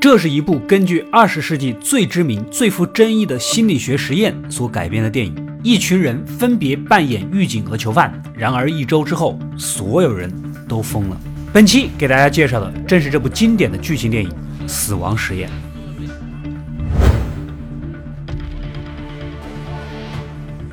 这是一部根据二十世纪最知名、最富争议的心理学实验所改编的电影。一群人分别扮演狱警和囚犯，然而一周之后，所有人都疯了。本期给大家介绍的正是这部经典的剧情电影《死亡实验》。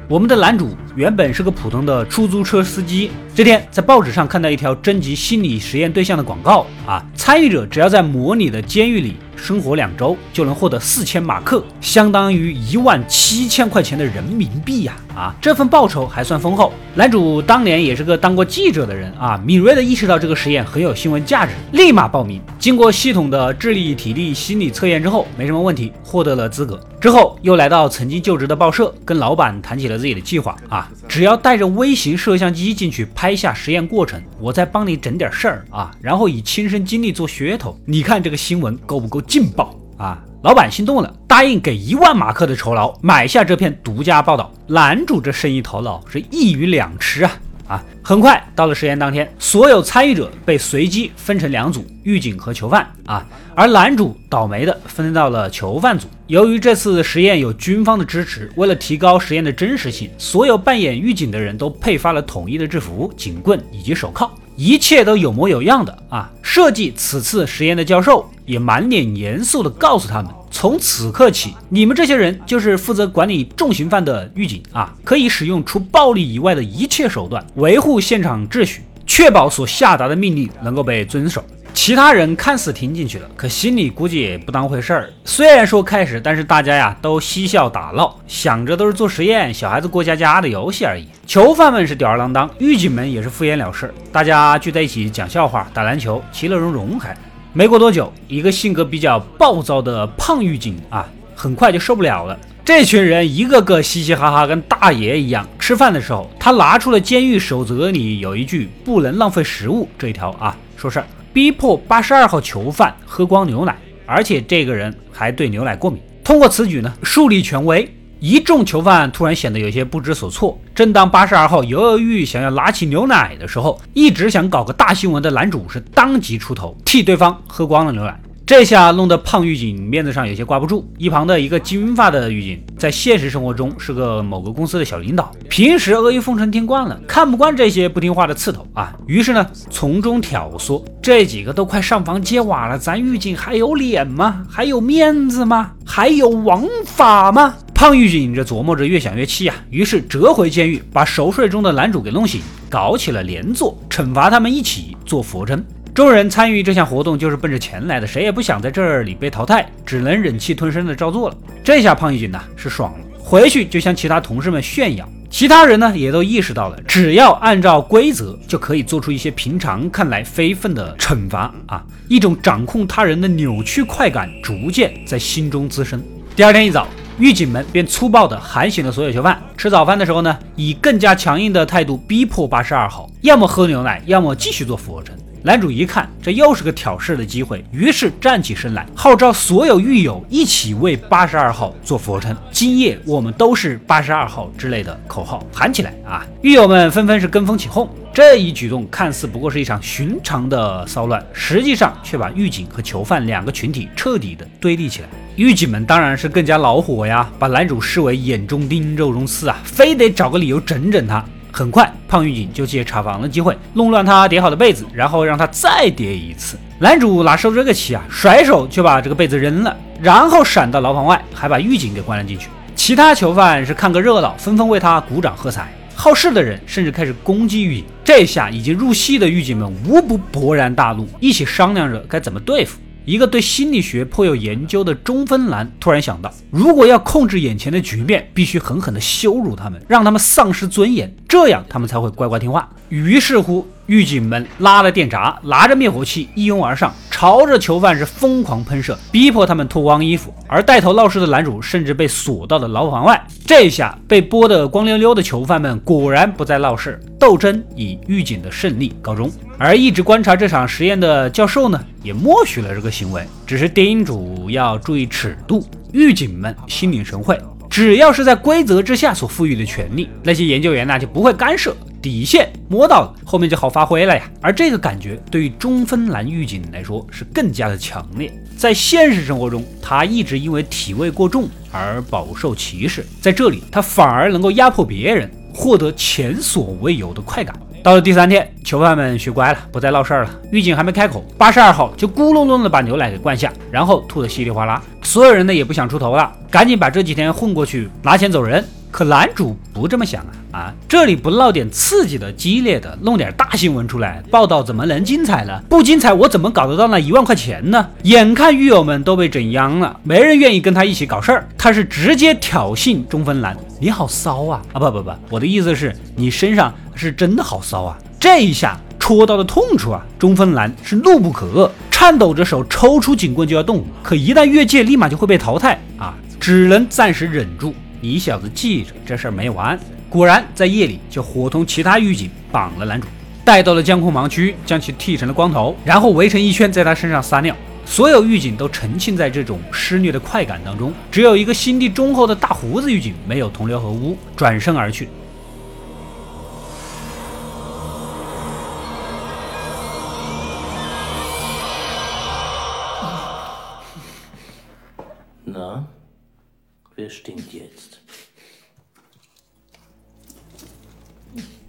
我们的男主原本是个普通的出租车司机。这天，在报纸上看到一条征集心理实验对象的广告啊，参与者只要在模拟的监狱里生活两周，就能获得四千马克，相当于一万七千块钱的人民币呀！啊，这份报酬还算丰厚。男主当年也是个当过记者的人啊，敏锐地意识到这个实验很有新闻价值，立马报名。经过系统的智力、体力、心理测验之后，没什么问题，获得了资格。之后又来到曾经就职的报社，跟老板谈起了自己的计划啊，只要带着微型摄像机进去拍下实验过程，我再帮你整点事儿啊，然后以亲身经历做噱头。你看这个新闻够不够劲爆啊？老板心动了，答应给一万马克的酬劳买下这篇独家报道。男主这生意头脑是一鱼两吃啊啊！很快到了实验当天，所有参与者被随机分成两组，狱警和囚犯啊。而男主倒霉的分到了囚犯组。由于这次实验有军方的支持，为了提高实验的真实性，所有扮演狱警的人都配发了统一的制服、警棍以及手铐。一切都有模有样的啊！设计此次实验的教授也满脸严肃地告诉他们：从此刻起，你们这些人就是负责管理重刑犯的狱警啊，可以使用除暴力以外的一切手段维护现场秩序，确保所下达的命令能够被遵守。其他人看似听进去了，可心里估计也不当回事儿。虽然说开始，但是大家呀都嬉笑打闹，想着都是做实验、小孩子过家家的游戏而已。囚犯们是吊儿郎当，狱警们也是敷衍了事。大家聚在一起讲笑话、打篮球，其乐融融。还没过多久，一个性格比较暴躁的胖狱警啊，很快就受不了了。这群人一个个嘻嘻哈哈，跟大爷一样。吃饭的时候，他拿出了监狱守则里有一句“不能浪费食物”这一条啊，说事儿。逼迫八十二号囚犯喝光牛奶，而且这个人还对牛奶过敏。通过此举呢，树立权威。一众囚犯突然显得有些不知所措。正当八十二号犹犹豫豫想要拿起牛奶的时候，一直想搞个大新闻的男主是当即出头，替对方喝光了牛奶。这下弄得胖狱警面子上有些挂不住。一旁的一个金发的狱警，在现实生活中是个某个公司的小领导，平时阿谀奉承听惯了，看不惯这些不听话的刺头啊。于是呢，从中挑唆，这几个都快上房揭瓦了，咱狱警还有脸吗？还有面子吗？还有王法吗？胖狱警这琢磨着，越想越气啊，于是折回监狱，把熟睡中的男主给弄醒，搞起了连坐，惩罚他们一起做俯卧撑。众人参与这项活动就是奔着钱来的，谁也不想在这里被淘汰，只能忍气吞声的照做了。这下胖狱警呢是爽了，回去就向其他同事们炫耀。其他人呢也都意识到了，只要按照规则，就可以做出一些平常看来非分的惩罚啊！一种掌控他人的扭曲快感逐渐在心中滋生。第二天一早，狱警们便粗暴地喊醒了所有囚犯。吃早饭的时候呢，以更加强硬的态度逼迫八十二号，要么喝牛奶，要么继续做俯卧撑。男主一看，这又是个挑事的机会，于是站起身来，号召所有狱友一起为八十二号做俯卧撑。今夜我们都是八十二号之类的口号喊起来啊！狱友们纷纷是跟风起哄。这一举动看似不过是一场寻常的骚乱，实际上却把狱警和囚犯两个群体彻底的对立起来。狱警们当然是更加恼火呀，把男主视为眼中钉、肉中刺啊，非得找个理由整整他。很快，胖狱警就借查房的机会弄乱他叠好的被子，然后让他再叠一次。男主哪受这个气啊，甩手就把这个被子扔了，然后闪到牢房外，还把狱警给关了进去。其他囚犯是看个热闹，纷纷为他鼓掌喝彩。好事的人甚至开始攻击狱警。这下已经入戏的狱警们无不勃然大怒，一起商量着该怎么对付。一个对心理学颇有研究的中分男突然想到，如果要控制眼前的局面，必须狠狠地羞辱他们，让他们丧失尊严，这样他们才会乖乖听话。于是乎，狱警们拉了电闸，拿着灭火器一拥而上，朝着囚犯是疯狂喷射，逼迫他们脱光衣服。而带头闹事的男主甚至被锁到了牢房外。这下被剥得光溜溜的囚犯们果然不再闹事，斗争以狱警的胜利告终。而一直观察这场实验的教授呢，也默许了这个行为，只是叮嘱要注意尺度。狱警们心领神会，只要是在规则之下所赋予的权利，那些研究员呢就不会干涉。底线摸到了，后面就好发挥了呀。而这个感觉对于中分男狱警来说是更加的强烈。在现实生活中，他一直因为体味过重而饱受歧视，在这里他反而能够压迫别人，获得前所未有的快感。到了第三天，囚犯们学乖了，不再闹事儿了。狱警还没开口，八十二号就咕隆隆的把牛奶给灌下，然后吐得稀里哗啦。所有人呢也不想出头了，赶紧把这几天混过去，拿钱走人。可男主不这么想啊啊！这里不闹点刺激的、激烈的，弄点大新闻出来，报道怎么能精彩呢？不精彩，我怎么搞得到那一万块钱呢？眼看狱友们都被整殃了，没人愿意跟他一起搞事儿，他是直接挑衅中分男：“你好骚啊！啊不不不，我的意思是你身上是真的好骚啊！”这一下戳到了痛处啊！中分男是怒不可遏，颤抖着手抽出警棍就要动武，可一旦越界，立马就会被淘汰啊！只能暂时忍住。你小子记着，这事儿没完。果然，在夜里就伙同其他狱警绑了男主，带到了监控盲区，将其剃成了光头，然后围成一圈，在他身上撒尿。所有狱警都沉浸在这种施虐的快感当中，只有一个心地忠厚的大胡子狱警没有同流合污，转身而去。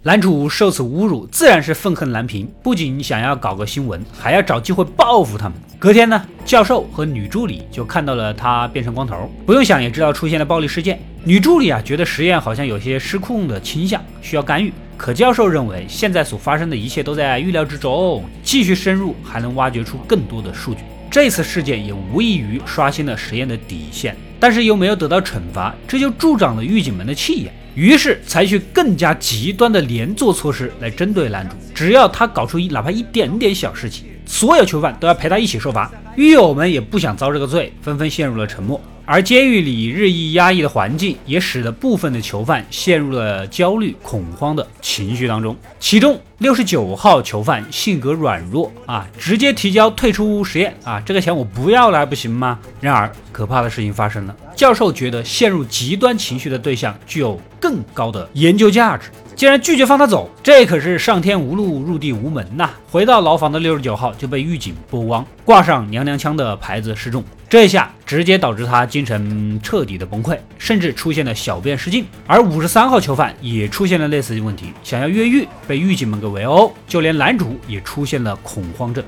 男主受此侮辱，自然是愤恨难平，不仅想要搞个新闻，还要找机会报复他们。隔天呢，教授和女助理就看到了他变成光头，不用想也知道出现了暴力事件。女助理啊，觉得实验好像有些失控的倾向，需要干预。可教授认为现在所发生的一切都在预料之中，继续深入还能挖掘出更多的数据。这次事件也无异于刷新了实验的底线。但是又没有得到惩罚，这就助长了狱警们的气焰，于是采取更加极端的连坐措施来针对男主。只要他搞出一哪怕一点点小事情，所有囚犯都要陪他一起受罚。狱友们也不想遭这个罪，纷纷陷入了沉默。而监狱里日益压抑的环境，也使得部分的囚犯陷入了焦虑、恐慌的情绪当中。其中六十九号囚犯性格软弱啊，直接提交退出实验啊，这个钱我不要了还不行吗？然而可怕的事情发生了，教授觉得陷入极端情绪的对象具有更高的研究价值。竟然拒绝放他走，这可是上天无路入地无门呐！回到牢房的六十九号就被狱警剥光，挂上娘娘腔的牌子示众，这下直接导致他精神彻底的崩溃，甚至出现了小便失禁。而五十三号囚犯也出现了类似的问题，想要越狱，被狱警们给围殴，就连男主也出现了恐慌症。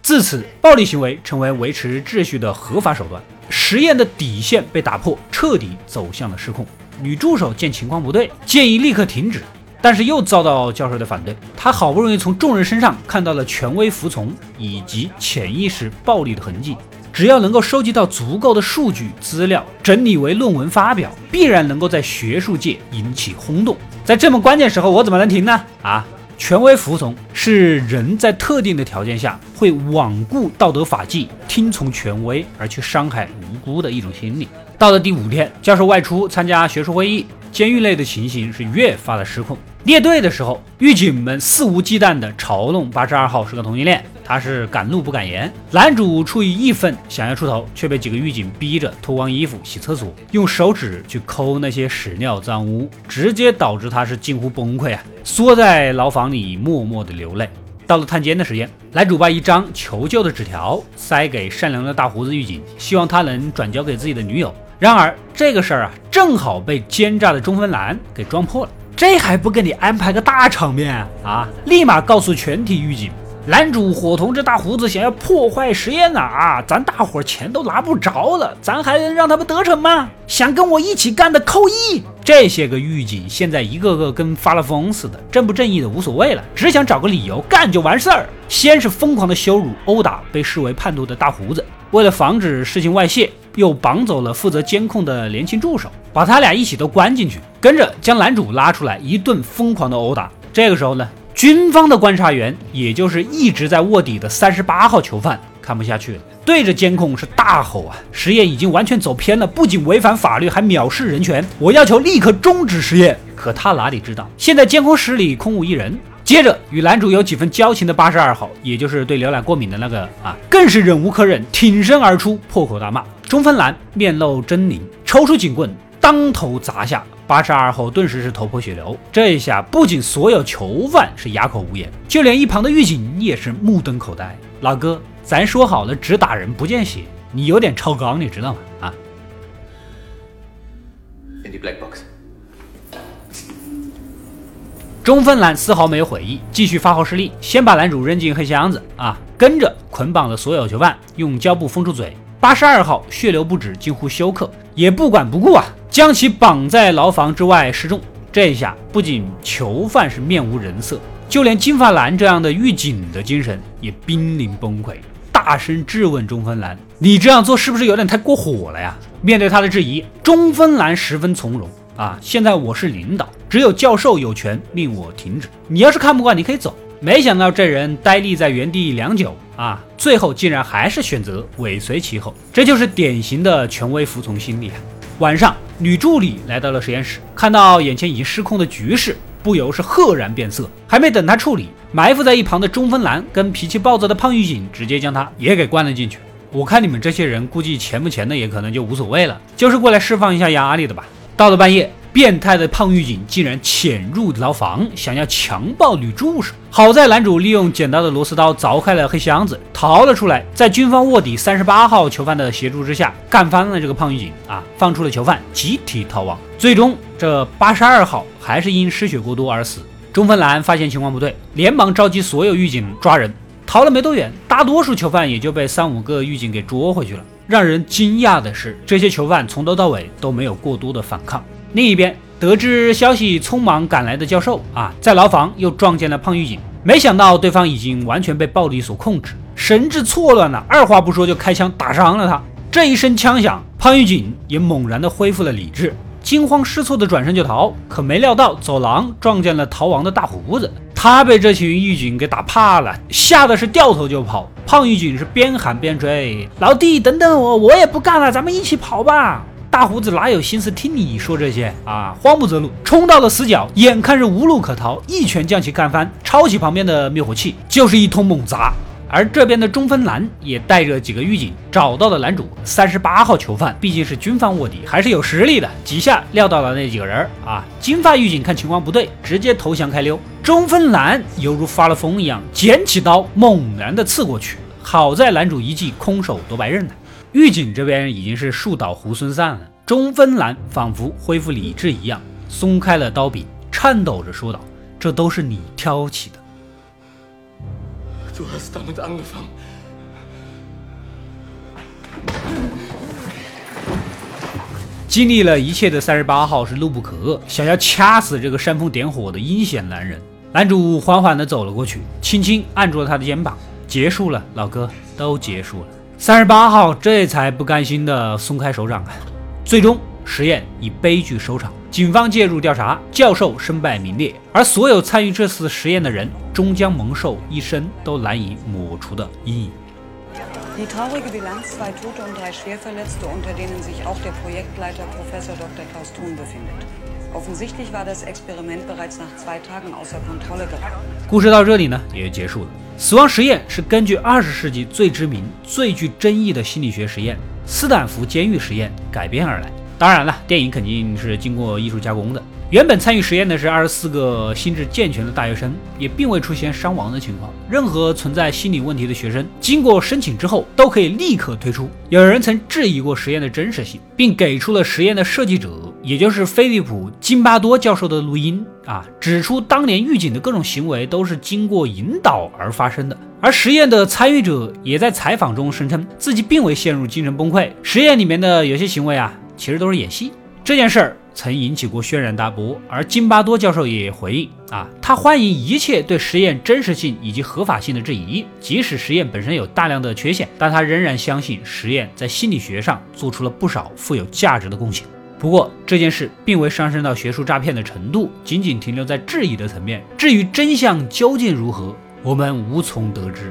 自此，暴力行为成为维持秩序的合法手段，实验的底线被打破，彻底走向了失控。女助手见情况不对，建议立刻停止，但是又遭到教授的反对。她好不容易从众人身上看到了权威服从以及潜意识暴力的痕迹，只要能够收集到足够的数据资料，整理为论文发表，必然能够在学术界引起轰动。在这么关键时候，我怎么能停呢？啊！权威服从是人在特定的条件下会罔顾道德法纪，听从权威而去伤害无辜的一种心理。到了第五天，教授外出参加学术会议，监狱内的情形是越发的失控。列队的时候，狱警们肆无忌惮地嘲弄八十二号是个同性恋，他是敢怒不敢言。男主出于义愤，想要出头，却被几个狱警逼着脱光衣服洗厕所，用手指去抠那些屎尿脏污，直接导致他是近乎崩溃啊，缩在牢房里默默的流泪。到了探监的时间，男主把一张求救的纸条塞给善良的大胡子狱警，希望他能转交给自己的女友。然而这个事儿啊，正好被奸诈的中分男给撞破了。这还不给你安排个大场面啊！立马告诉全体狱警，男主伙同这大胡子想要破坏实验呢啊！咱大伙钱都拿不着了，咱还能让他们得逞吗？想跟我一起干的扣一！这些个狱警现在一个个跟发了疯似的，正不正义的无所谓了，只想找个理由干就完事儿。先是疯狂的羞辱殴打被视为叛徒的大胡子，为了防止事情外泄。又绑走了负责监控的年轻助手，把他俩一起都关进去，跟着将男主拉出来一顿疯狂的殴打。这个时候呢，军方的观察员，也就是一直在卧底的三十八号囚犯，看不下去了，对着监控是大吼啊！实验已经完全走偏了，不仅违反法律，还藐视人权，我要求立刻终止实验。可他哪里知道，现在监控室里空无一人，接着与男主有几分交情的八十二号，也就是对牛奶过敏的那个啊，更是忍无可忍，挺身而出，破口大骂。中分男面露狰狞，抽出警棍当头砸下。八十二号顿时是头破血流。这一下不仅所有囚犯是哑口无言，就连一旁的狱警也是目瞪口呆。老哥，咱说好了只打人不见血，你有点超纲，你知道吗？啊！中分男丝毫没有悔意，继续发号施令，先把男主扔进黑箱子啊，跟着捆绑了所有囚犯，用胶布封住嘴。八十二号血流不止，近乎休克，也不管不顾啊，将其绑在牢房之外示众。这一下，不仅囚犯是面无人色，就连金发男这样的狱警的精神也濒临崩溃，大声质问中分男：“你这样做是不是有点太过火了呀？”面对他的质疑，中分男十分从容啊，现在我是领导，只有教授有权命我停止。你要是看不惯，你可以走。没想到这人呆立在原地良久啊，最后竟然还是选择尾随其后，这就是典型的权威服从心理啊！晚上，女助理来到了实验室，看到眼前已经失控的局势，不由是赫然变色。还没等她处理，埋伏在一旁的中分男跟脾气暴躁的胖狱警直接将她也给关了进去。我看你们这些人估计钱不钱的也可能就无所谓了，就是过来释放一下压力的吧。到了半夜。变态的胖狱警竟然潜入牢房，想要强暴女助手。好在男主利用捡到的螺丝刀凿开了黑箱子，逃了出来。在军方卧底三十八号囚犯的协助之下，干翻了这个胖狱警啊，放出了囚犯，集体逃亡。最终，这八十二号还是因失血过多而死。中分男发现情况不对，连忙召集所有狱警抓人。逃了没多远，大多数囚犯也就被三五个狱警给捉回去了。让人惊讶的是，这些囚犯从头到尾都没有过多的反抗。另一边，得知消息匆忙赶来的教授啊，在牢房又撞见了胖狱警，没想到对方已经完全被暴力所控制，神志错乱了，二话不说就开枪打伤了他。这一声枪响，胖狱警也猛然的恢复了理智，惊慌失措的转身就逃，可没料到走廊撞见了逃亡的大胡子，他被这群狱警给打怕了，吓得是掉头就跑。胖狱警是边喊边追，老弟等等我，我也不干了，咱们一起跑吧。大胡子哪有心思听你说这些啊？慌不择路，冲到了死角，眼看是无路可逃，一拳将其干翻，抄起旁边的灭火器就是一通猛砸。而这边的中分男也带着几个狱警找到了男主三十八号囚犯，毕竟是军方卧底，还是有实力的，几下撂倒了那几个人啊！金发狱警看情况不对，直接投降开溜。中分男犹如发了疯一样，捡起刀猛然的刺过去，好在男主一记空手夺白刃呢。狱警这边已经是树倒猢狲散了，中分男仿佛恢复理智一样，松开了刀柄，颤抖着说道：“这都是你挑起的。”经历了一切的三十八号是怒不可遏，想要掐死这个煽风点火的阴险男人。男主缓缓地走了过去，轻轻按住了他的肩膀：“结束了，老哥，都结束了。”三十八号这才不甘心地松开手掌啊！最终实验以悲剧收场，警方介入调查，教授身败名裂，而所有参与这次实验的人终将蒙受一生都难以抹除的阴影。故事到这里呢，也就结束了。死亡实验是根据二十世纪最知名、最具争议的心理学实验——斯坦福监狱实验改编而来。当然了，电影肯定是经过艺术加工的。原本参与实验的是二十四个心智健全的大学生，也并未出现伤亡的情况。任何存在心理问题的学生，经过申请之后，都可以立刻退出。有人曾质疑过实验的真实性，并给出了实验的设计者，也就是菲利普·金巴多教授的录音啊，指出当年狱警的各种行为都是经过引导而发生的。而实验的参与者也在采访中声称，自己并未陷入精神崩溃，实验里面的有些行为啊，其实都是演戏。这件事儿。曾引起过轩然大波，而金巴多教授也回应啊，他欢迎一切对实验真实性以及合法性的质疑，即使实验本身有大量的缺陷，但他仍然相信实验在心理学上做出了不少富有价值的贡献。不过这件事并未上升到学术诈骗的程度，仅仅停留在质疑的层面。至于真相究竟如何，我们无从得知。